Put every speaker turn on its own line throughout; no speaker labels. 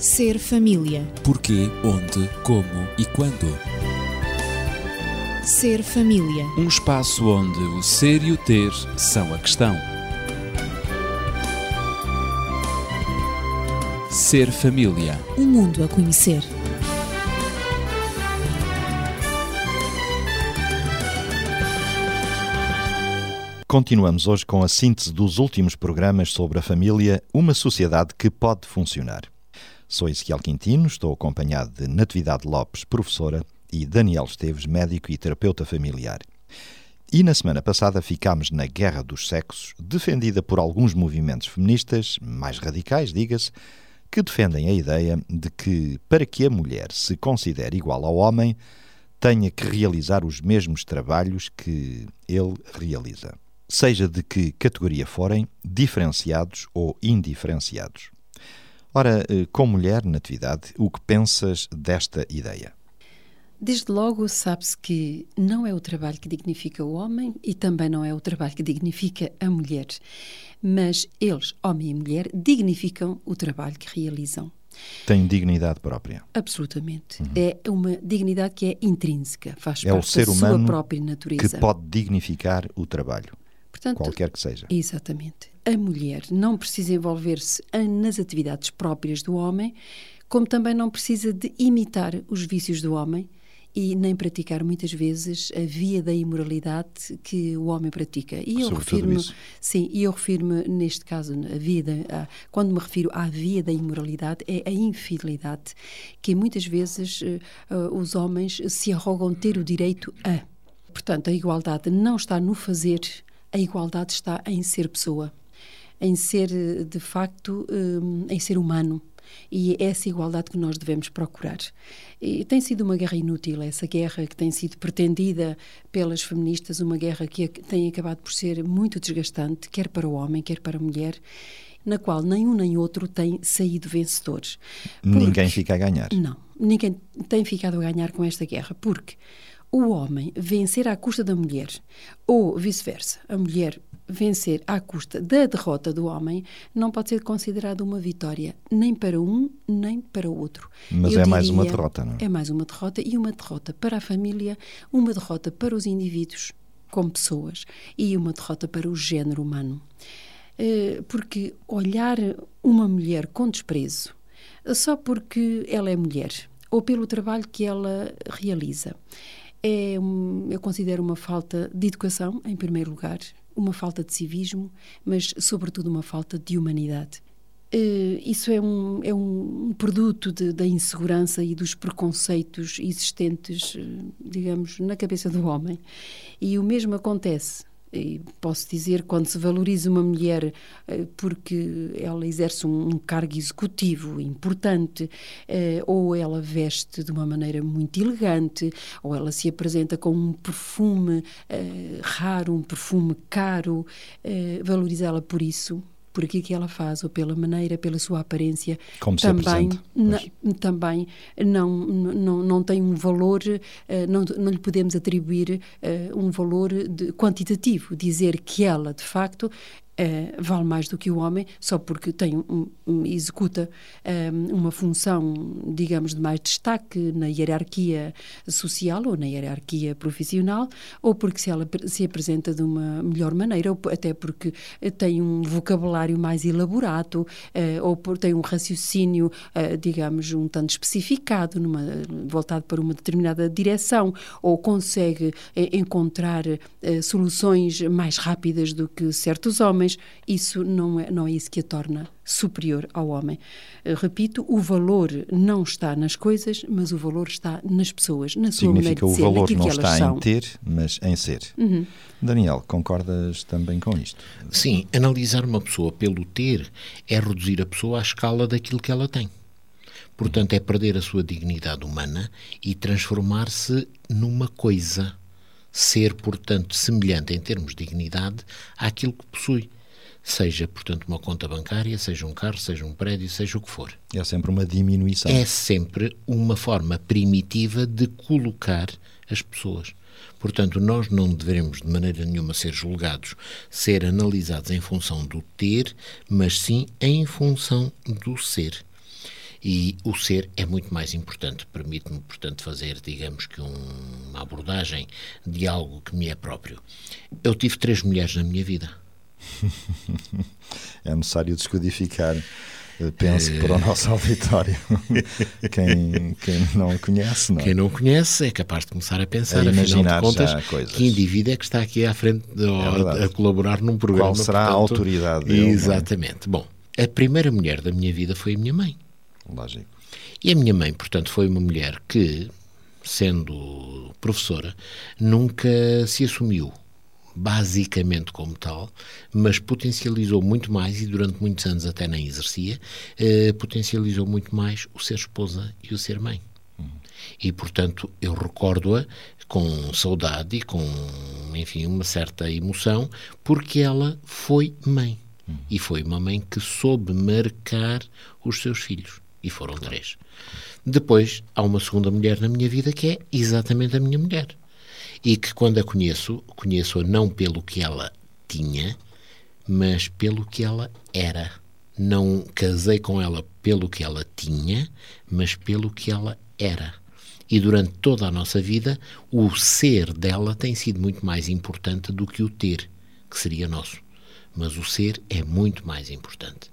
Ser família.
Porquê, onde, como e quando.
Ser família.
Um espaço onde o ser e o ter são a questão. Ser família.
Um mundo a conhecer.
Continuamos hoje com a síntese dos últimos programas sobre a família, uma sociedade que pode funcionar. Sou Ezequiel Quintino, estou acompanhado de Natividade Lopes, professora, e Daniel Esteves, médico e terapeuta familiar. E na semana passada ficámos na Guerra dos Sexos, defendida por alguns movimentos feministas, mais radicais, diga-se, que defendem a ideia de que, para que a mulher se considere igual ao homem, tenha que realizar os mesmos trabalhos que ele realiza seja de que categoria forem, diferenciados ou indiferenciados. Ora, eh, com mulher, Natividade, o que pensas desta ideia?
Desde logo, sabe-se que não é o trabalho que dignifica o homem e também não é o trabalho que dignifica a mulher. Mas eles, homem e mulher, dignificam o trabalho que realizam.
Tem dignidade própria.
Absolutamente. Uhum. É uma dignidade que é intrínseca, faz
é
parte
o ser
da
humano
sua própria natureza.
que pode dignificar o trabalho. Portanto, qualquer que seja.
Exatamente. A mulher não precisa envolver-se nas atividades próprias do homem, como também não precisa de imitar os vícios do homem e nem praticar muitas vezes a via da imoralidade que o homem pratica. E eu refiro-me, sim, e eu refiro-me neste caso a vida, a, quando me refiro à via da imoralidade é a infidelidade, que muitas vezes uh, os homens se arrogam ter o direito a. Portanto, a igualdade não está no fazer, a igualdade está em ser pessoa, em ser, de facto, hum, em ser humano. E é essa igualdade que nós devemos procurar. E tem sido uma guerra inútil, essa guerra que tem sido pretendida pelas feministas, uma guerra que tem acabado por ser muito desgastante, quer para o homem, quer para a mulher, na qual nem um nem outro tem saído vencedores.
Ninguém fica a ganhar.
Não, ninguém tem ficado a ganhar com esta guerra, porque o homem vencer à custa da mulher, ou vice-versa, a mulher vencer à custa da derrota do homem, não pode ser considerado uma vitória, nem para um, nem para o outro.
Mas
Eu
é mais uma derrota, não é?
É mais uma derrota e uma derrota para a família, uma derrota para os indivíduos como pessoas e uma derrota para o género humano. Eh, porque olhar uma mulher com desprezo só porque ela é mulher ou pelo trabalho que ela realiza é, um, eu considero uma falta de educação, em primeiro lugar, uma falta de civismo, mas, sobretudo, uma falta de humanidade. Uh, isso é um, é um produto de, da insegurança e dos preconceitos existentes, uh, digamos, na cabeça do homem. E o mesmo acontece e posso dizer, quando se valoriza uma mulher eh, porque ela exerce um, cargo executivo importante, eh, ou ela veste de uma maneira muito elegante, ou ela se apresenta com um perfume eh, raro, um perfume caro, valorizá-la por isso por aquilo que ela faz ou pela maneira, pela sua aparência,
Como
também, também não, não, não tem um valor, eh, não, não lhe podemos atribuir eh, um valor de, quantitativo, dizer que ela, de facto, Uh, vale mais do que o homem só porque tem um, um, executa um, ehm, uma função, digamos, de mais destaque na hierarquia social ou na hierarquia profissional, ou porque se ela se apresenta de uma melhor maneira, ou até porque tem um vocabulário mais elaborado, uh, ou por, tem um raciocínio, uh, digamos, um tanto especificado, numa, voltado para uma determinada direção, ou consegue encontrar soluções mais rápidas do que certos homens isso não é, não é isso que a torna superior ao homem. Eh, repito, o valor não está nas coisas, mas o valor está nas pessoas, na sua
Significa
maneira de
ser,
o
valor não
que
está
são.
em ter, mas em ser.
Uhum.
Daniel, concordas também com isto?
Sim, analisar uma pessoa pelo ter é reduzir a pessoa à escala daquilo que ela tem. Portanto, é perder a sua dignidade humana e transformar-se numa coisa. Ser, portanto, semelhante em termos de dignidade àquilo que possui seja, portanto, uma conta bancária, seja um carro, seja um prédio, seja o que for.
É sempre uma diminuição.
É sempre uma forma primitiva de colocar as pessoas. Portanto, nós não devemos de maneira nenhuma ser julgados, ser analisados em função do ter, mas sim em função do ser. E o ser é muito mais importante. Permite-me, portanto, fazer, digamos que, um, uma abordagem de algo que me é próprio. Eu tive três mulheres na minha vida.
é necessário descodificar penso para o nosso auditório. quem, quem não conhece, não.
É? Quem não conhece é capaz de começar a pensar, a imaginar de contas, que indivíduo é que está aqui à frente de, é a colaborar num programa.
Qual será
portanto,
a autoridade dele?
É? Exatamente. Bom, a primeira mulher da minha vida foi a minha mãe.
Lógico.
E a minha mãe, portanto, foi uma mulher que, sendo professora, nunca se assumiu basicamente como tal, mas potencializou muito mais, e durante muitos anos até nem exercia, eh, potencializou muito mais o ser esposa e o ser mãe. E, portanto, eu recordo-a com saudade e com, enfim, uma certa emoção, porque ela foi mãe. E foi uma mãe que soube marcar os seus filhos. E foram três. Depois, há uma segunda mulher na minha vida que é exatamente a minha mulher e que quando a conheço, conheço-a não pelo que ela tinha, mas pelo que ela era. Não casei com ela pelo que ela tinha, mas pelo que ela era. E durante toda a nossa vida, o ser dela tem sido muito mais importante do que o ter, que seria nosso. Mas o ser é muito mais importante.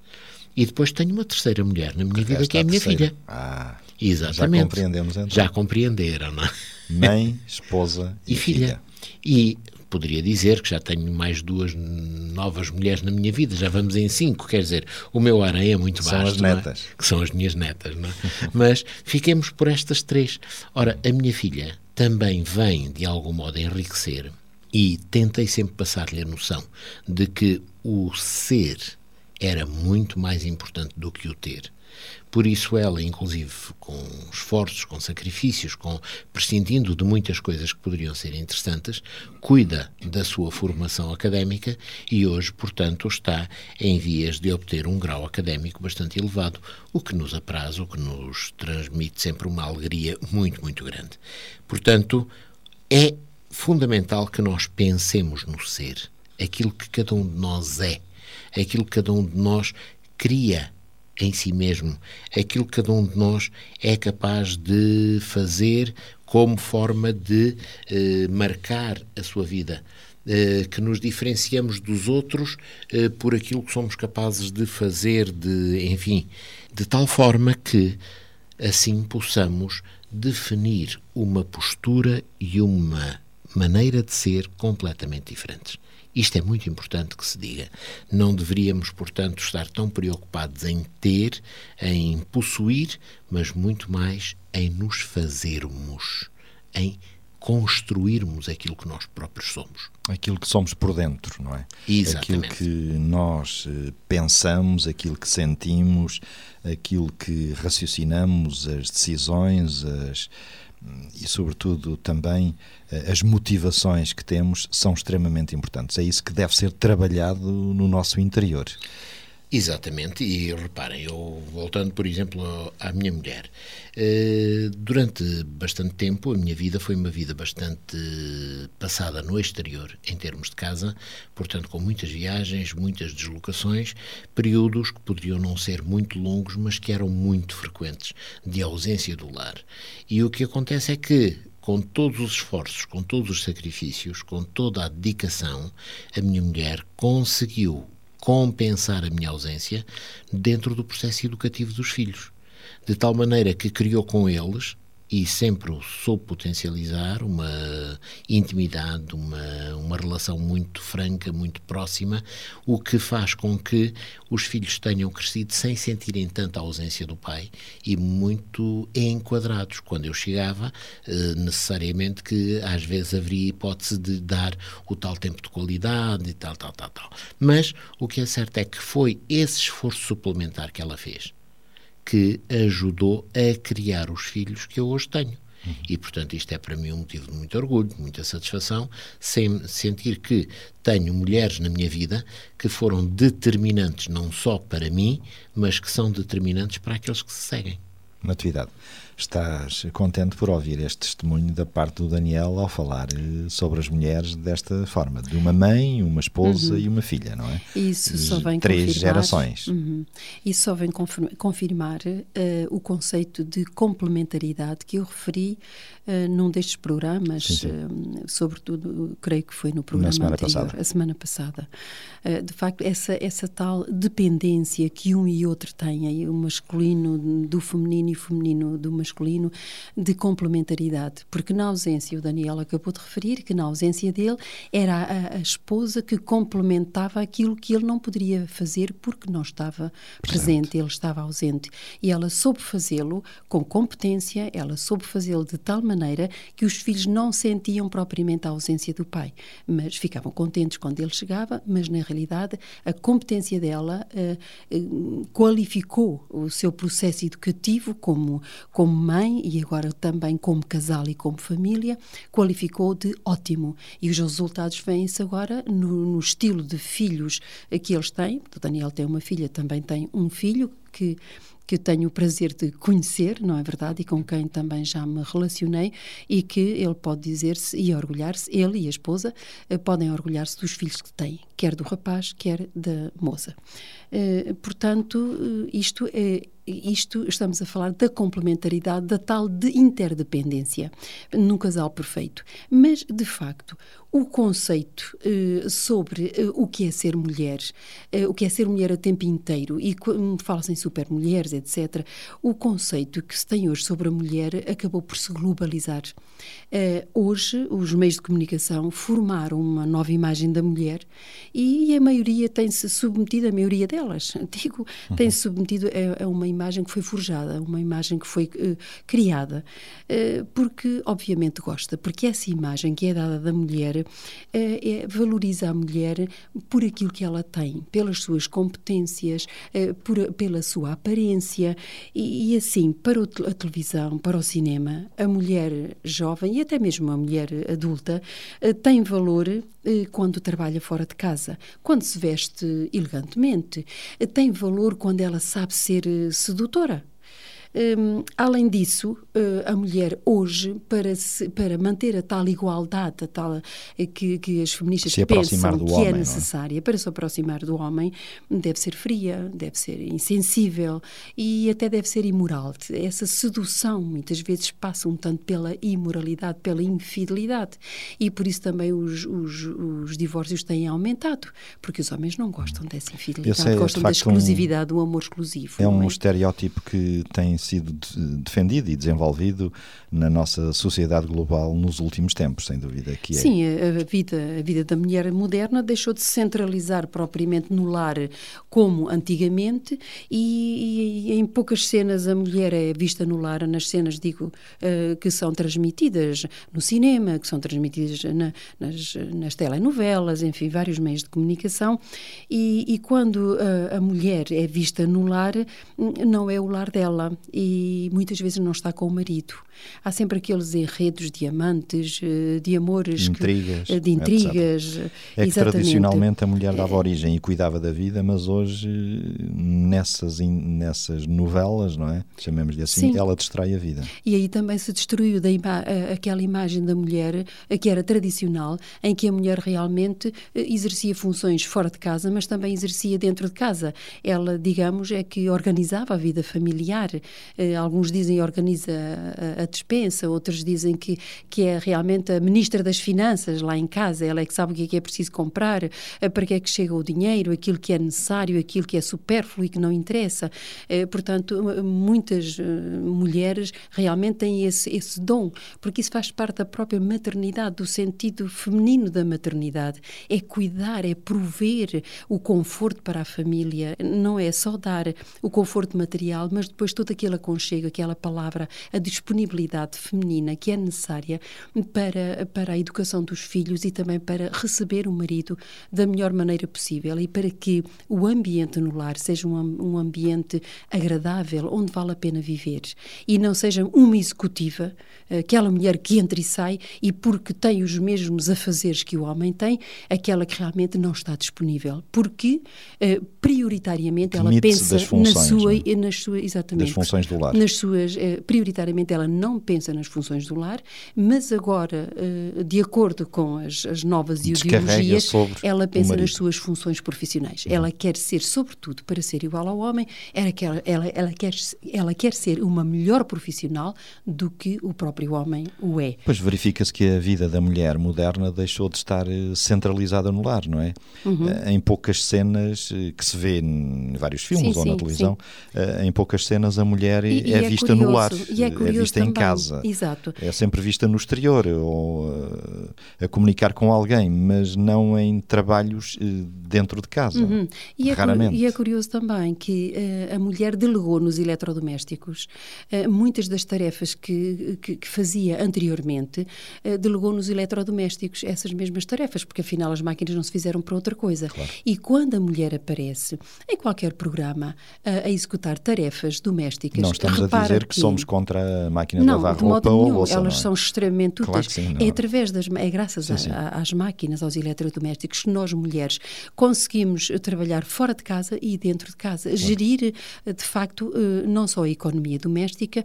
E depois tenho uma terceira mulher na minha vida, que é a minha
terceira.
filha.
Ah,
Exatamente.
Já compreendemos então.
Já compreenderam, não é?
Mãe, esposa e,
e filha. filha. E poderia dizer que já tenho mais duas novas mulheres na minha vida, já vamos em cinco, quer dizer, o meu aranha é muito
são
baixo.
São as netas.
É? Que são as minhas netas, não é? Mas fiquemos por estas três. Ora, a minha filha também vem, de algum modo, enriquecer e tentei sempre passar-lhe a noção de que o ser era muito mais importante do que o ter. Por isso ela, inclusive com esforços, com sacrifícios, com prescindindo de muitas coisas que poderiam ser interessantes, cuida da sua formação académica e hoje, portanto, está em vias de obter um grau académico bastante elevado, o que nos apraz, o que nos transmite sempre uma alegria muito, muito grande. Portanto, é fundamental que nós pensemos no ser, aquilo que cada um de nós é, aquilo que cada um de nós cria em si mesmo, aquilo que cada um de nós é capaz de fazer como forma de eh, marcar a sua vida. Eh, que nos diferenciamos dos outros eh, por aquilo que somos capazes de fazer, de, enfim, de tal forma que assim possamos definir uma postura e uma maneira de ser completamente diferentes. Isto é muito importante que se diga. Não deveríamos, portanto, estar tão preocupados em ter, em possuir, mas muito mais em nos fazermos, em construirmos aquilo que nós próprios somos.
Aquilo que somos por dentro, não é?
Exatamente.
Aquilo que nós eh, pensamos, aquilo que sentimos, aquilo que raciocinamos, as decisões, as, e, sobretudo, também eh, as motivações que temos são extremamente importantes. É isso que deve ser trabalhado no nosso interior.
Exatamente, e reparem, eu voltando, por exemplo, à minha mulher, eh, durante bastante tempo a minha vida foi uma vida bastante passada no exterior, em termos de casa, portanto, com muitas viagens, muitas deslocações, períodos que poderiam não ser muito longos, mas que eram muito frequentes, de ausência do lar. E o que acontece é que com todos os esforços, com todos os sacrifícios, com toda a dedicação, a minha mulher conseguiu compensar a minha ausência dentro do processo educativo dos filhos. De tal maneira que criou com eles e sempre soube potencializar uma intimidade, uma, uma relação muito franca, muito próxima, o que faz com que os filhos tenham crescido sem sentirem tanta ausência do pai e muito enquadrados. Quando eu chegava, eh, necessariamente que às vezes haveria hipótese de dar o tal tempo de qualidade e tal, tal, tal, tal. Mas o que é certo é que foi esse esforço suplementar que ela fez que ajudou a criar os filhos que eu hoje tenho. E, portanto, isto é para mim um motivo de muito orgulho, de muita satisfação, sem sentir que tenho mulheres na minha vida que foram determinantes não só para mim, mas que são determinantes para aqueles que se seguem.
Natividade, estás contente por ouvir este testemunho da parte do Daniel ao falar eh, sobre as mulheres desta forma, de uma mãe, uma esposa uhum. e uma filha, não é?
Isso só vem
Três
confirmar,
gerações.
Uhum. Isso só vem confirmar uh, o conceito de complementaridade que eu referi uh, num destes programas, sim, sim. Uh, sobretudo, creio que foi no programa
semana
anterior,
passada.
a semana passada. de facto, essa, essa tal dependência que um e outro têm, o masculino do feminino e o feminino do masculino, de complementaridade. Porque na ausência, o Daniel acabou de referir que na ausência dele era a, a esposa que complementava aquilo que ele não poderia fazer porque não estava presente. presente, ele estava ausente. E ela soube fazê-lo com competência, ela soube fazê-lo de tal maneira que os filhos não sentiam propriamente a ausência do pai, mas ficavam contentes quando ele chegava, mas na realidade a competência dela uh, uh, qualificou o seu processo educativo como, como mãe e agora também como casal e como família, qualificou de ótimo. E os resultados vêm-se agora no, no, estilo de filhos que eles têm. O Daniel tem uma filha, também tem um filho que que tenho o prazer de conhecer, não é verdade? E com quem também já me relacionei e que ele pode dizer-se e orgulhar-se, ele e a esposa eh, podem orgulhar-se dos filhos que têm, quer do rapaz, quer da moça. Eh, portanto, eh, isto é isto estamos a falar da complementaridade, da tal de interdependência num casal perfeito. Mas, de facto, o conceito eh, sobre eh, o que é ser mulher, eh, o que é ser mulher a tempo inteiro, e fala-se em supermulheres, etc., o conceito que se tem hoje sobre a mulher acabou por se globalizar. hoje, os meios de comunicação formaram uma nova imagem da mulher e a maioria tem-se submetido, a maioria delas, digo, uhum. tem-se submetido a, a, uma imagem que foi forjada, uma imagem que foi criada, porque, obviamente, gosta, porque essa imagem que é dada da mulher é, valoriza a mulher por aquilo que ela tem, pelas suas competências, é, por, pela sua aparência e, e, assim, para a televisão, para o cinema, a mulher jovem e até mesmo a mulher adulta tem valor quando trabalha fora de casa, quando se veste elegantemente, tem valor quando ela sabe ser sedutora. Um, além disso, uh, a mulher hoje, para, se, para manter a tal igualdade a tal, uh, que, que as feministas pensam que é homem, é necessária, é? para se aproximar do homem, deve ser fria, deve ser insensível e até deve ser imoral. Essa sedução muitas vezes passa um tanto pela imoralidade, pela infidelidade. E por isso também os, os, os divórcios têm aumentado, porque os homens não gostam dessa infidelidade, é, gostam da exclusividade, um, do amor exclusivo.
É um é? estereótipo que tem sido defendido e desenvolvido na nossa sociedade global nos últimos tempos, sem dúvida que é.
Sim, a vida, a vida da mulher moderna deixou de se centralizar propriamente no lar como antigamente e, e em poucas cenas a mulher é vista no lar, nas cenas, digo, uh, que são transmitidas no cinema, que são transmitidas na, nas, nas telenovelas, enfim, vários meios de comunicação e, e quando uh, a mulher é vista no lar, não é o lar dela, e muitas vezes não está com o marido. Há sempre aqueles enredos de amantes, eh, de amores,
intrigas,
que, eh, de intrigas.
É que tradicionalmente a mulher dava origem e cuidava da vida, mas hoje nessas nessas novelas, não é? Chamemos-lhe assim, Sim. ela destrói a vida.
E aí também se destruiu da ima aquela imagem da mulher que era tradicional, em que a mulher realmente eh, exercia funções fora de casa, mas também exercia dentro de casa. Ela, digamos, é que organizava a vida familiar, eh, alguns dizem organiza a, a dispensa, outros dizem que, que é realmente a ministra das Finanças lá em casa, ela é que sabe o que é que é preciso comprar, eh, para que é que chega o dinheiro, aquilo que é necessário, aquilo que é supérfluo e que não interessa. Eh, portanto, muitas mulheres realmente têm esse, esse dom, porque isso faz parte da própria maternidade, do sentido feminino da maternidade. É cuidar, é prover o conforto para a família, não é só dar o conforto material, mas depois todo aquele aconchego, aquela palavra, a disponibilidade feminina que é necessária para, para a educação dos filhos e também para receber o marido da melhor maneira possível e para que o ambiente no lar seja um, um ambiente agradável, onde vale a pena viver. E não seja uma executiva, aquela mulher que entra e sai e porque tem os mesmos afazeres que o homem tem, aquela que realmente não está disponível, porque eh, prioritariamente ela pensa na sua, é? nas suas exatamente
funções do lar.
Nas suas, eh, prioritariamente, ela não pensa nas funções do lar, mas agora, eh, de acordo com as, as novas ideologias, ela pensa nas suas funções profissionais. Ela quer ser, sobretudo, para ser igual ao homem, ela quer, ela, ela, quer, ela quer ser uma melhor profissional do que o próprio homem o é.
Pois verifica-se que a vida da mulher moderna deixou de estar eh, centralizada no lar, não é?
Uhum.
Eh, Em poucas cenas eh, que se vê em vários filmes
Sim,
ou na
sim,
televisão, eh, em poucas cenas a mulher
E- e
é,
é
vista no lar,
curioso, e é
é
curioso
vista em
também.
casa.
Exato.
É sempre vista no exterior ou a comunicar com alguém, mas não em trabalhos dentro de casa.
Uhum. E, é,
Raramente.
e é curioso também que a mulher delegou nos eletrodomésticos muitas das tarefas que, que, que fazia anteriormente, eh, delegou nos eletrodomésticos essas mesmas tarefas, porque afinal as máquinas não se fizeram para outra coisa. E quando a mulher aparece em qualquer programa eh, a executar tarefas domésticas,
Não estamos a dizer que, somos contra a máquina de
não,
lavar
de modo
roupa ou louça.
Elas
é?
são extremamente
Claro
úteis.
que sim, não.
é através das é graças
Sim,
a-
sim.
a- às máquinas, aos eletrodomésticos, que nós mulheres conseguimos eh, trabalhar fora de casa e dentro de casa, gerir eh, de facto não só a economia doméstica,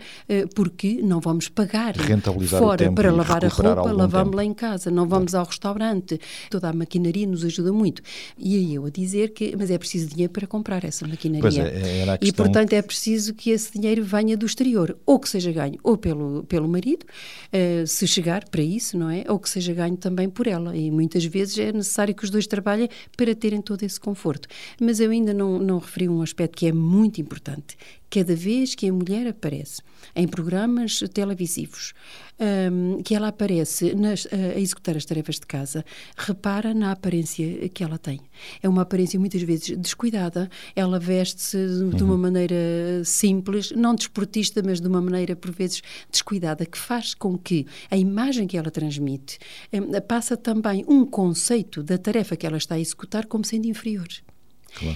porque não vamos pagar
Rentabilizar o
fora para lavar a roupa, lavamos-la em casa, não vamos ao restaurante. Toda a maquinaria nos ajuda muito. E aí eu a dizer que, mas é preciso dinheiro para comprar essa maquinaria.
É, a
E, portanto, é preciso que esse dinheiro venha do exterior, ou que seja ganho ou pelo, pelo marido, eh, se chegar para isso, não é? Ou que seja ganho também por ela. E muitas vezes é necessário que os dois trabalhem para terem todo esse conforto. Mas eu ainda não, não referi um aspecto que é muito importante. Cada vez que a mulher aparece em programas televisivos, hum, que ela aparece nas- a executar as tarefas de casa, repara na aparência que ela tem. É uma aparência muitas vezes descuidada, ela veste-se de uma maneira simples, não desportista, mas de uma maneira por vezes descuidada, que faz com que a imagem que ela transmite hum, passa também um conceito da tarefa que ela está a executar como sendo inferior.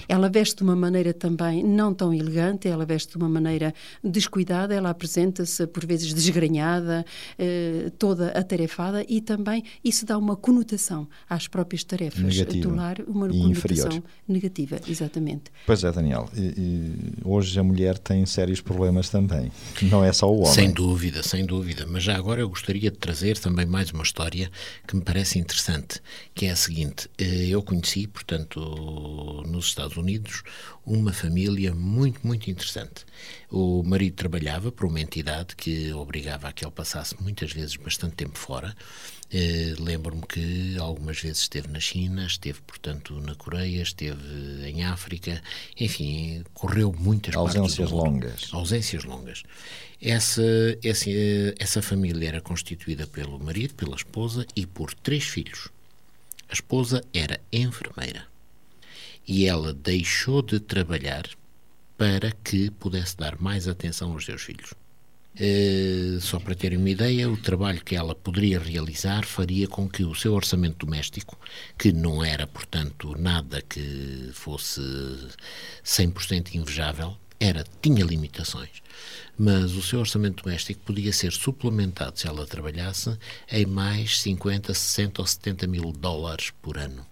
Ela veste de uma maneira também não tão elegante, ela veste de uma maneira descuidada, ela apresenta-se por vezes desgrenhada, eh, toda atarefada e também isso dá uma conotação às próprias tarefas
Negativa
do lar, uma
e
conotação
inferior.
negativa, exatamente.
Pois é, Daniel. E- e hoje a mulher tem sérios problemas também. Não é só o homem.
Sem dúvida, sem dúvida. Mas já agora eu gostaria de trazer também mais uma história que me parece interessante, que é a seguinte. Eh, Eu conheci, portanto, nos Estados Unidos, uma família muito, muito interessante. O marido trabalhava para uma entidade que obrigava a que ele passasse muitas vezes bastante tempo fora. Eh, Lembro-me que algumas vezes esteve na China, esteve, portanto, na Coreia, esteve em África, enfim, correu muitas
Ausências longas.
Ausências longas. Essa, essa, essa família era constituída pelo marido, pela esposa e por três filhos. A esposa era enfermeira e ela deixou de trabalhar para que pudesse dar mais atenção aos seus filhos. Eh, só para terem uma ideia, o trabalho que ela poderia realizar faria com que o seu orçamento doméstico, que não era, portanto, nada que fosse 100% invejável, era, tinha limitações, mas o seu orçamento doméstico podia ser suplementado se ela trabalhasse em mais 50, 60 ou 70 mil dólares por ano.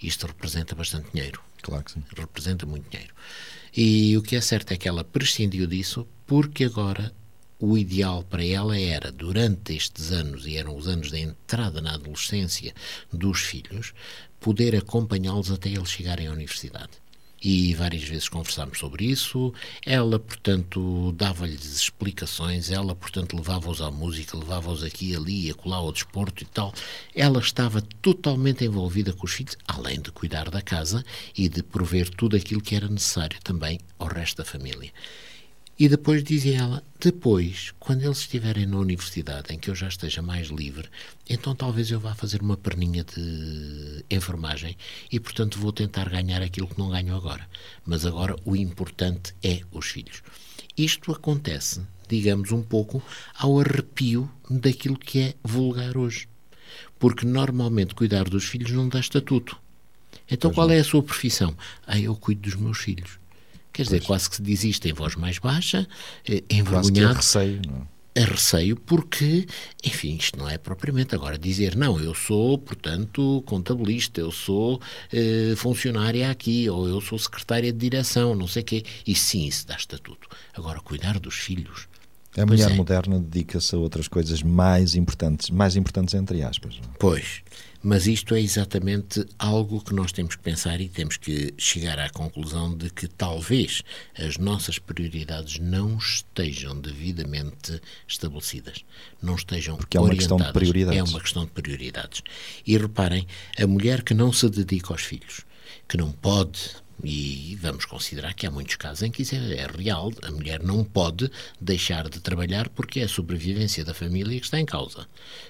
Isto representa bastante dinheiro
Claro que sim.
representa muito dinheiro. E o que é certo é que ela prescindiu disso porque agora o ideal para ela era, durante estes anos, e eram os anos da entrada na adolescência dos filhos, poder acompanhá-los até eles chegarem à universidade. E várias vezes conversámos sobre isso. Ela, portanto, dava-lhes explicações, ela, portanto, levava-os à música, levava-os aqui, ali, acolá ao desporto e tal. Ela estava totalmente envolvida com os filhos, além de cuidar da casa e de prover tudo aquilo que era necessário também ao resto da família. E depois dizia ela, depois, quando eles estiverem na universidade, em que eu já esteja mais livre, então talvez eu vá fazer uma perninha de enfermagem e, portanto, vou tentar ganhar aquilo que não ganho agora. Mas agora o importante é os filhos. Isto acontece, digamos, um pouco ao arrepio daquilo que é vulgar hoje. Porque normalmente cuidar dos filhos não dá estatuto. Então qual é a sua profissão? Ah, eu cuido dos meus filhos. Quer dizer, quase que se diz isto em voz mais baixa, eh,
Quase é
envergonhado.
receio. Não? é?
a receio porque, enfim, isto não é propriamente agora dizer, não, eu sou, portanto, contabilista, eu sou eh, funcionária aqui, ou eu sou secretária de direção, não sei o quê. E sim, isso dá estatuto. Agora, cuidar dos filhos.
A mulher é. moderna dedica-se a outras coisas mais importantes, mais importantes entre aspas. Não? É?
Pois, mas isto é exatamente algo que nós temos que pensar e temos que chegar à conclusão de que talvez as nossas prioridades não estejam devidamente estabelecidas, não estejam
Porque é uma
orientadas.
questão de prioridades.
É uma questão de prioridades. E reparem, a mulher que não se dedica aos filhos, que não pode e vamos considerar que há muitos casos em que isso é, é, real. A mulher não pode deixar de trabalhar porque é a sobrevivência da família que está em causa.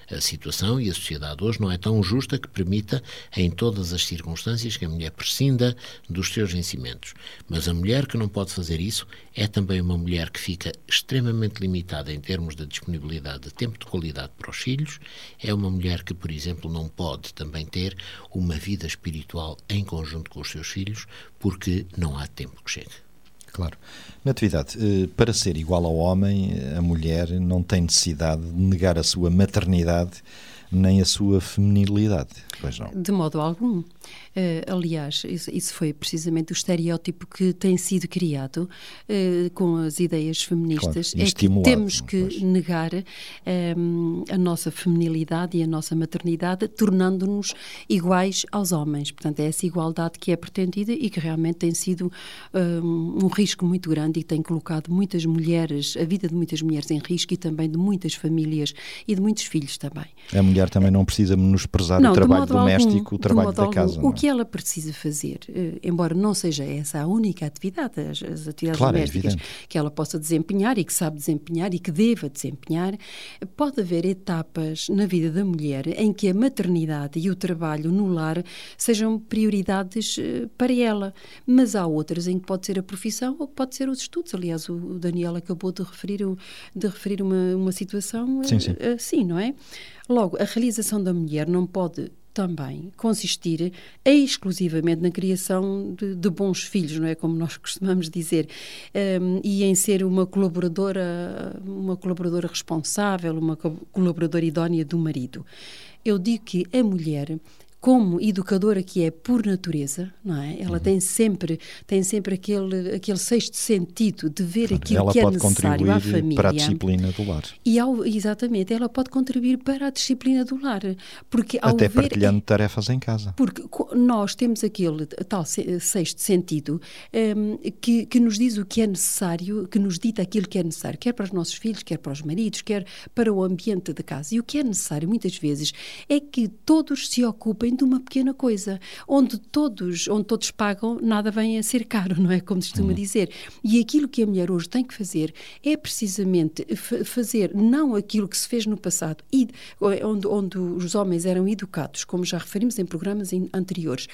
A situação e a sociedade hoje não é tão justa que permita, em todas as circunstâncias, que a mulher prescinda dos seus vencimentos. Mas a mulher que não pode fazer isso é também uma mulher que fica extremamente limitada em termos de disponibilidade de tempo de qualidade para os filhos. É uma mulher que, por exemplo, não pode também ter uma vida espiritual em conjunto com os seus filhos porque não há tempo que chegue.
Claro. Natividade, eh, para ser igual ao homem, a mulher não tem necessidade de negar a sua maternidade nem a sua feminilidade, pois não?
De modo algum. Uh, aliás, isso, isso, foi precisamente o estereótipo que tem sido criado uh, com as ideias feministas.
Claro,
é que temos que pois. negar um, a nossa feminilidade e a nossa maternidade, tornando-nos iguais aos homens. Portanto, é essa igualdade que é pretendida e que realmente tem sido um, um risco muito grande e tem colocado muitas mulheres, a vida de muitas mulheres em risco e também de muitas famílias e de muitos filhos também.
A mulher também não precisa menosprezar não, o trabalho doméstico, algum, o trabalho da casa.
O que ela precisa fazer, uh, embora não seja essa a única atividade, as, as atividades
claro, é
domésticas é que ela possa desempenhar e que sabe desempenhar e que deva desempenhar, pode haver etapas na vida da mulher em que a maternidade e o trabalho no lar sejam prioridades uh, para ela, mas há outras em que pode ser a profissão ou pode ser os estudos. Aliás, o, o Daniel acabou de referir, o, de referir uma, uma situação
sim, sim.
assim, não é? Logo, a realização da mulher não pode também consistir exclusivamente na criação de, de, bons filhos, não é como nós costumamos dizer, um, e em ser uma colaboradora, uma colaboradora responsável, uma colaboradora idónea do marido. Eu digo que a mulher como educadora que é por natureza, não é? Ela uhum. tem sempre tem sempre aquele aquele sexto sentido de ver aquilo que
é
necessário à família.
para a disciplina do lar.
E ao, exatamente, ela pode contribuir para a disciplina do lar, porque
até
ver,
partilhando tarefas em casa.
Porque nós temos aquele tal sexto sentido um, que que nos diz o que é necessário, que nos dita aquilo que é necessário, quer para os nossos filhos, quer para os maridos, quer para o ambiente da casa. E o que é necessário muitas vezes é que todos se ocupem de uma pequena coisa, onde todos, onde todos pagam, nada vem a ser caro, não é? Como costuma uhum. dizer. E aquilo que a mulher hoje tem que fazer é precisamente fazer não aquilo que se fez no passado, e, onde, onde os homens eram educados, como já referimos em programas anteriores,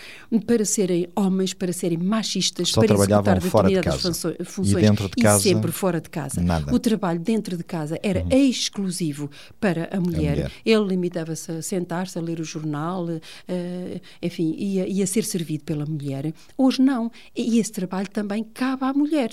para serem homens, para serem machistas,
Só
para
executar determinadas
funções,
e, dentro de casa,
e sempre fora de casa.
Nada.
O trabalho dentro de casa era uhum. exclusivo para a mulher. A mulher. Ele limitava-se a sentar-se, a ler o jornal, enfim, ia, ia ser servido pela mulher. Hoje não. E esse trabalho também cabe à mulher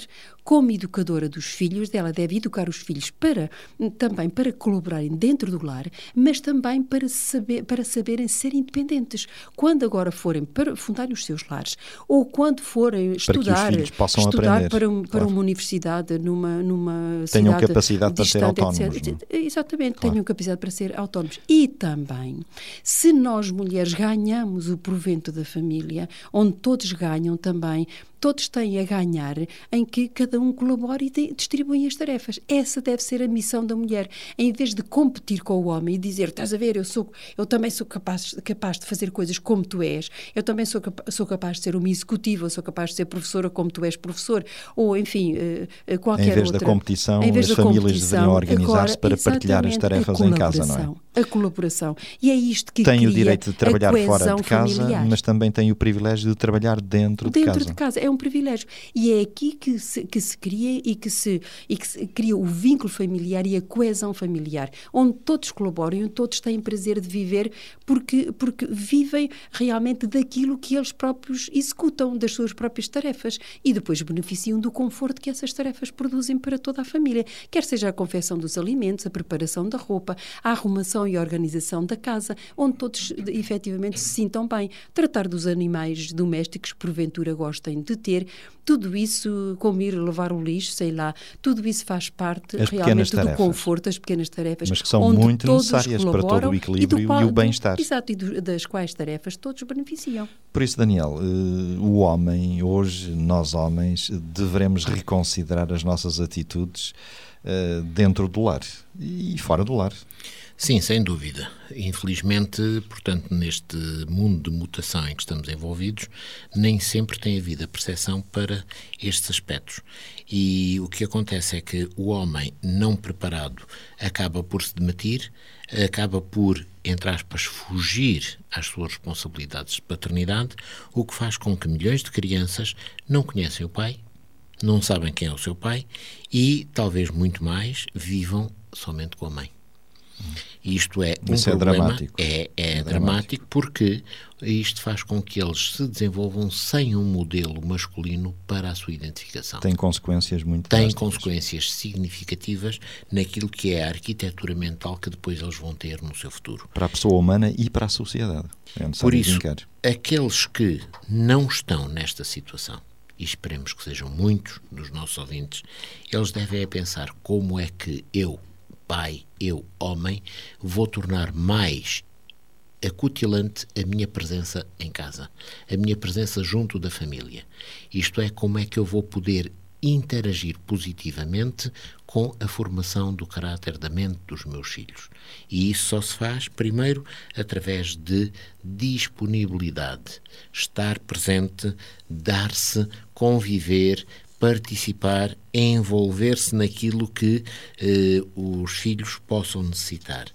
como educadora dos filhos, ela deve educar os filhos para também para colaborarem dentro do lar, mas também para saber para saberem ser independentes. Quando agora forem para fundarem os seus lares ou quando forem estudar, estudar para, um, para uma universidade numa numa
tenham capacidade para ser autónomos.
Etc. Exatamente, claro. tenham capacidade para ser autónomos. E também, se nós mulheres ganhamos o provento da família, onde todos ganham também, todos têm a ganhar em que cada um colabora e distribui as tarefas. Essa deve ser a missão da mulher. Em vez de competir com o homem e dizer, estás a ver, eu, sou, eu também sou capaz, capaz de fazer coisas como tu és, eu também sou, sou capaz de ser uma executiva, eu sou capaz de ser professora como tu és professor, ou enfim, uh, qualquer outra.
Em vez
outra.
da competição, as famílias deveriam organizar-se para partilhar as tarefas em casa, não é?
A colaboração. E é isto que
tem o direito de trabalhar fora de casa,
familiar.
mas também tem o privilégio de trabalhar dentro,
dentro
de casa.
de casa. É um privilégio. E é aqui que se, que se cria e que se, e que se cria o vínculo familiar e a coesão familiar, onde todos colaboram, onde todos têm prazer de viver, porque, porque vivem realmente daquilo que eles próprios executam, das suas próprias tarefas, e depois beneficiam do conforto que essas tarefas produzem para toda a família, quer seja a confecção dos alimentos, a preparação da roupa, a arrumação e organização da casa, onde todos efetivamente se sintam bem, tratar dos animais domésticos porventura gostem de ter, tudo isso, como ir levar o lixo, sei lá, tudo isso faz parte
As
realmente do conforto, as pequenas tarefas,
Mas que são
onde
muito necessárias para todo o equilíbrio
do
e
qual-
o bem-estar.
Exato, e do- das quais tarefas todos beneficiam.
Por isso, Daniel, eh, o homem, hoje, nós homens, devemos reconsiderar as nossas atitudes eh, dentro do lar e fora do lar.
Sim, sem dúvida. Infelizmente, portanto, neste mundo de mutação em que estamos envolvidos, nem sempre tem havido a percepção para estes aspectos. E o que acontece é que o homem não preparado acaba por se demitir, acaba por, entre aspas, fugir às suas responsabilidades de paternidade, o que faz com que milhões de crianças não conhecem o pai, não sabem quem é o seu pai e, talvez muito mais, vivam somente com a mãe. Isto é um
Isso é
problema,
dramático.
É, é,
É
dramático porque isto faz com que eles se desenvolvam sem um modelo masculino para a sua identificação.
Tem consequências muito
Tem
drásticas.
consequências significativas naquilo que é a arquitetura mental que depois eles vão ter no seu futuro.
Para a pessoa humana e para a sociedade. É
Por isso, aqueles que não estão nesta situação, e esperemos que sejam muitos dos nossos ouvintes, eles devem é pensar como é que eu, pai, eu, homem, vou tornar mais acutilante a minha presença em casa, a minha presença junto da família. Isto é, como é que eu vou poder interagir positivamente com a formação do caráter da mente dos meus filhos. E isso só se faz, primeiro, através de disponibilidade, estar presente, dar-se, conviver, participar, envolver-se naquilo que eh, os filhos possam necessitar.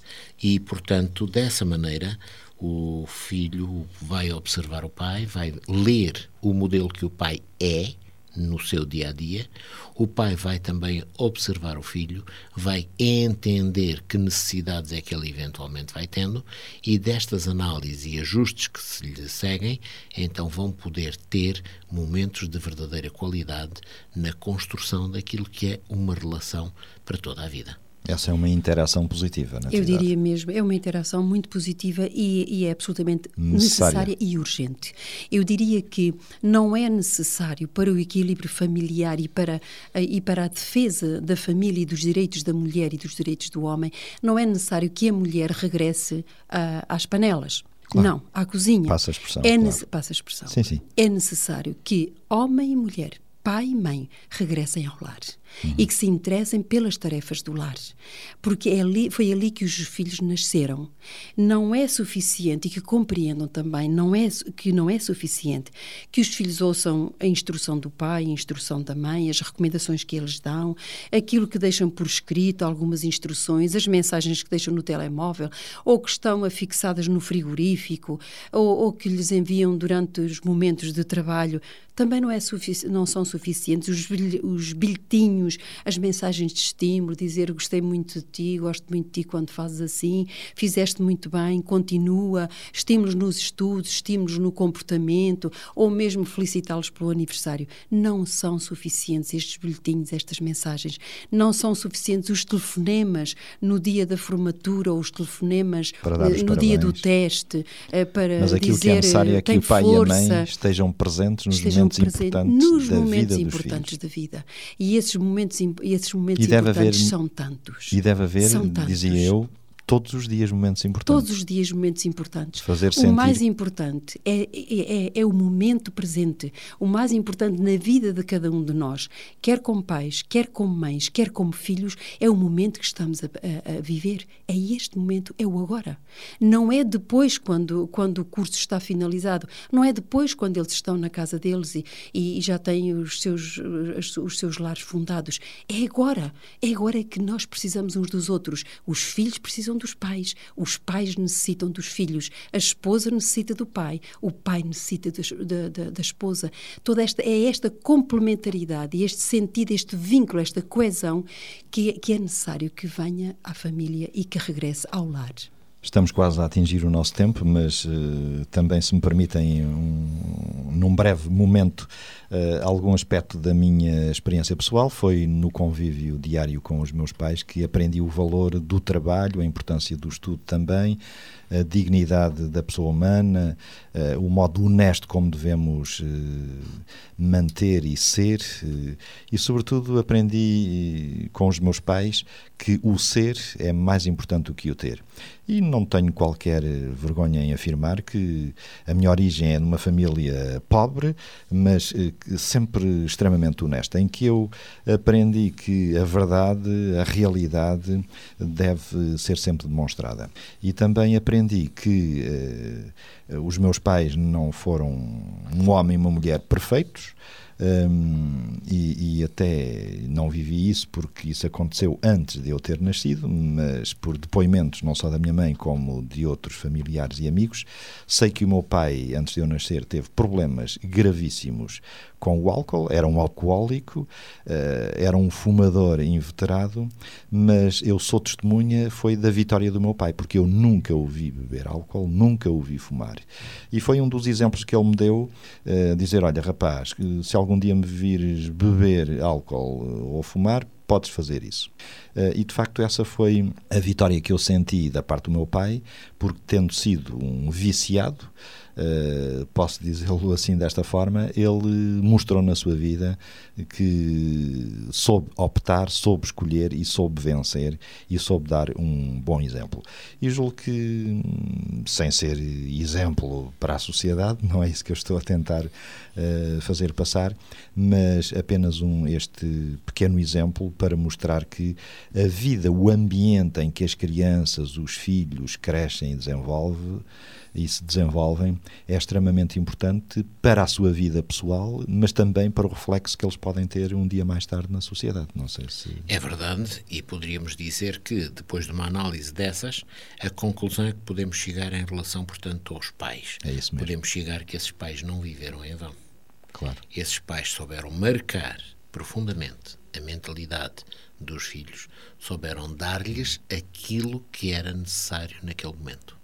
E, portanto, dessa maneira, o filho vai observar o pai, vai ler o modelo que o pai é no seu dia a dia. O pai vai também observar o filho, vai entender que necessidades é que ele eventualmente vai tendo e destas análises e ajustes que se lhe seguem, então vão poder ter momentos de verdadeira qualidade na construção daquilo que é uma relação para toda a vida.
Essa é uma interação positiva, na
Eu
atividade.
diria mesmo, é uma interação muito positiva e, e é absolutamente
Necessária.
necessária e urgente. Eu diria que não é necessário para o equilíbrio familiar e para, a- e para a defesa da família e dos direitos da mulher e dos direitos do homem, não é necessário que a mulher regresse ah, às panelas.
Claro.
Não, à cozinha.
Passa a expressão,
É
claro.
Passa a expressão.
Sim, sim.
É necessário que homem e mulher, pai e mãe, regressem ao lar
Uhum.
e que se interessem pelas tarefas do lar, porque é ali, foi ali que os filhos nasceram. Não é suficiente e que compreendam também, não é que não é suficiente que os filhos ouçam a instrução do pai, a instrução da mãe, as recomendações que eles dão, aquilo que deixam por escrito, algumas instruções, as mensagens que deixam no telemóvel ou que estão afixadas no frigorífico ou, ou que lhes enviam durante os momentos de trabalho também não, é não são suficientes. Os, bilhe- os bilhetinhos, as mensagens de estímulo, dizer gostei muito de ti, gosto muito de ti quando fazes assim, fizeste muito bem, continua, estímulos nos estudos, estímulos no comportamento, ou mesmo felicitá-los pelo aniversário. Não são suficientes estes bilhetinhos, estas mensagens. Não são suficientes os telefonemas no dia da formatura ou os telefonemas
Para dar os
no dia do teste, eh, para
Mas aquilo
dizer
que é necessário é
eh,
que o pai
força,
e a mãe estejam presentes nos
estejam
momentos
presentes
importantes
nos
da
momentos
vida
importantes da vida. E esses momentos, im- esses momentos
E deve
importantes
haver-
são tantos.
E deve haver,
São tantos.
dizia eu, todos os dias momentos importantes.
Todos os dias momentos importantes.
Fazer
o
sentir-
mais importante é, é, é- é o momento presente. O mais importante na vida de cada um de nós, quer como pais, quer como mães, quer como filhos, é o momento que estamos a, a- a viver. É este momento, é o agora. Não é depois quando, quando o curso está finalizado. Não é depois quando eles estão na casa deles e, e já têm os seus, os seus lares fundados. É agora. É agora que nós precisamos uns dos outros. Os filhos precisam precisam dos pais, os pais necessitam dos filhos, a esposa necessita do pai, o pai necessita da, da, esposa. Toda esta é esta complementaridade este sentido, este vínculo, esta coesão que, que é necessário que venha à família e que regresse ao lar.
Estamos quase a atingir o nosso tempo, mas uh, também, se me permitem, um, num breve momento, uh, algum aspecto da minha experiência pessoal. Foi no convívio diário com os meus pais que aprendi o valor do trabalho, a importância do estudo também, a dignidade da pessoa humana, uh, o modo honesto como devemos manter e ser. e, sobretudo, aprendi com os meus pais que o ser é mais importante do que o ter. E não tenho qualquer vergonha em afirmar que a minha origem é numa família pobre, mas eh, sempre extremamente honesta, em que eu aprendi que a verdade, a realidade deve ser sempre demonstrada. E também aprendi que eh, os meus pais não foram um homem e uma mulher perfeitos, um, e, e, até não vivi isso porque isso aconteceu antes de eu ter nascido, mas por depoimentos não só da minha mãe como de outros familiares e amigos, sei que o meu pai, antes de eu nascer, teve problemas gravíssimos com o álcool, era um alcoólico, uh, era um fumador inveterado, mas eu sou testemunha foi da vitória do meu pai, porque eu nunca o vi beber álcool, nunca o vi fumar. E foi um dos exemplos que ele me deu, uh, dizer, olha rapaz, se algum dia me vires beber álcool eh, ou fumar, podes fazer isso. Uh, e de facto, essa foi a vitória que eu senti da parte do meu pai, porque tendo sido um viciado, uh, posso dizê-lo assim desta forma, ele mostrou na sua vida que soube optar, soube escolher e soube vencer e soube dar um bom exemplo. E julgo que, sem ser exemplo para a sociedade, não é isso que eu estou a tentar uh, fazer passar, mas apenas um, este pequeno exemplo para mostrar que a vida, o ambiente em que as crianças, os filhos crescem e desenvolvem, e se desenvolvem é extremamente importante para a sua vida pessoal, mas também para o reflexo que eles podem ter um dia mais tarde na sociedade. Não sei se.
É verdade, e poderíamos dizer que, depois de uma análise dessas, a conclusão é que podemos chegar em relação, portanto, aos pais.
É isso mesmo.
Podemos chegar que esses pais não viveram em vão.
Claro.
Esses pais souberam marcar profundamente a mentalidade dos filhos, souberam dar-lhes aquilo que era necessário naquele momento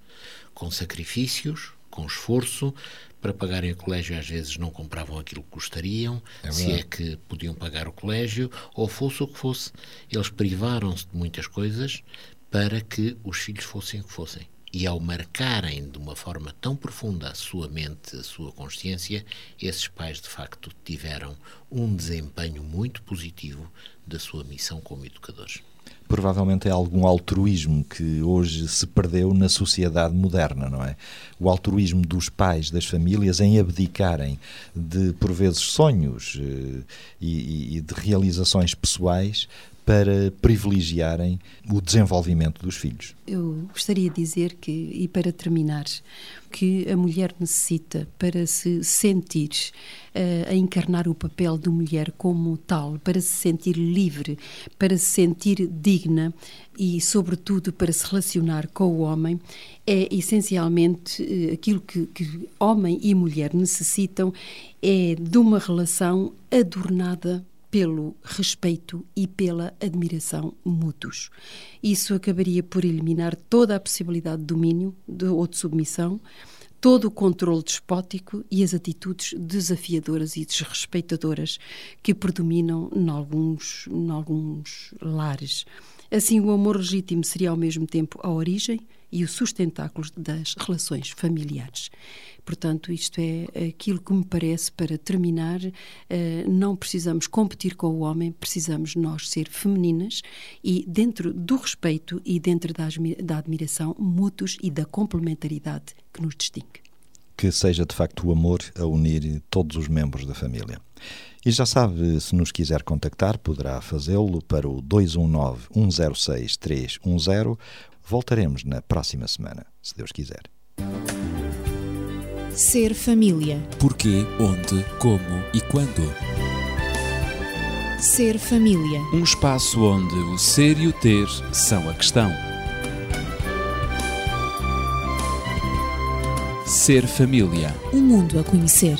com sacrifícios, com esforço, para pagarem o colégio às vezes não compravam aquilo que gostariam, é se é que podiam pagar o colégio, ou fosse o que fosse. Eles privaram-se de muitas coisas para que os filhos fossem o que fossem. E ao marcarem de uma forma tão profunda a sua mente, a sua consciência, esses pais de facto tiveram um desempenho muito positivo da sua missão como educadores
provavelmente é algum altruísmo que hoje se perdeu na sociedade moderna, não é? O altruísmo dos pais, das famílias, em abdicarem de, por vezes, sonhos eh, e, e de realizações pessoais para privilegiarem o desenvolvimento dos filhos.
Eu gostaria de dizer que, e para terminar, que a mulher necessita para se sentir uh, a encarnar o papel de mulher como tal, para se sentir livre, para se sentir digna e, sobretudo, para se relacionar com o homem, é essencialmente uh, aquilo que, que homem e mulher necessitam é de uma relação adornada pelo respeito e pela admiração mútuos. Isso acabaria por eliminar toda a possibilidade de domínio de, ou de submissão, todo o controle despótico e as atitudes desafiadoras e desrespeitadoras que predominam em alguns, em alguns lares. Assim, o amor legítimo seria ao mesmo tempo a origem e o sustentáculo das relações familiares. Portanto, isto é aquilo que me parece para terminar. Eh, não precisamos competir com o homem, precisamos nós ser femininas e, dentro do respeito e dentro da admiração mútuos e da complementaridade que nos distingue.
Que seja de facto o amor a unir todos os membros da família. E já sabe, se nos quiser contactar, poderá fazê-lo para o 219 106 310. Voltaremos na próxima semana, se Deus quiser.
Ser família.
Porquê, onde, como e quando.
Ser família.
Um espaço onde o ser e o ter são a questão. Ser família.
Um mundo a conhecer.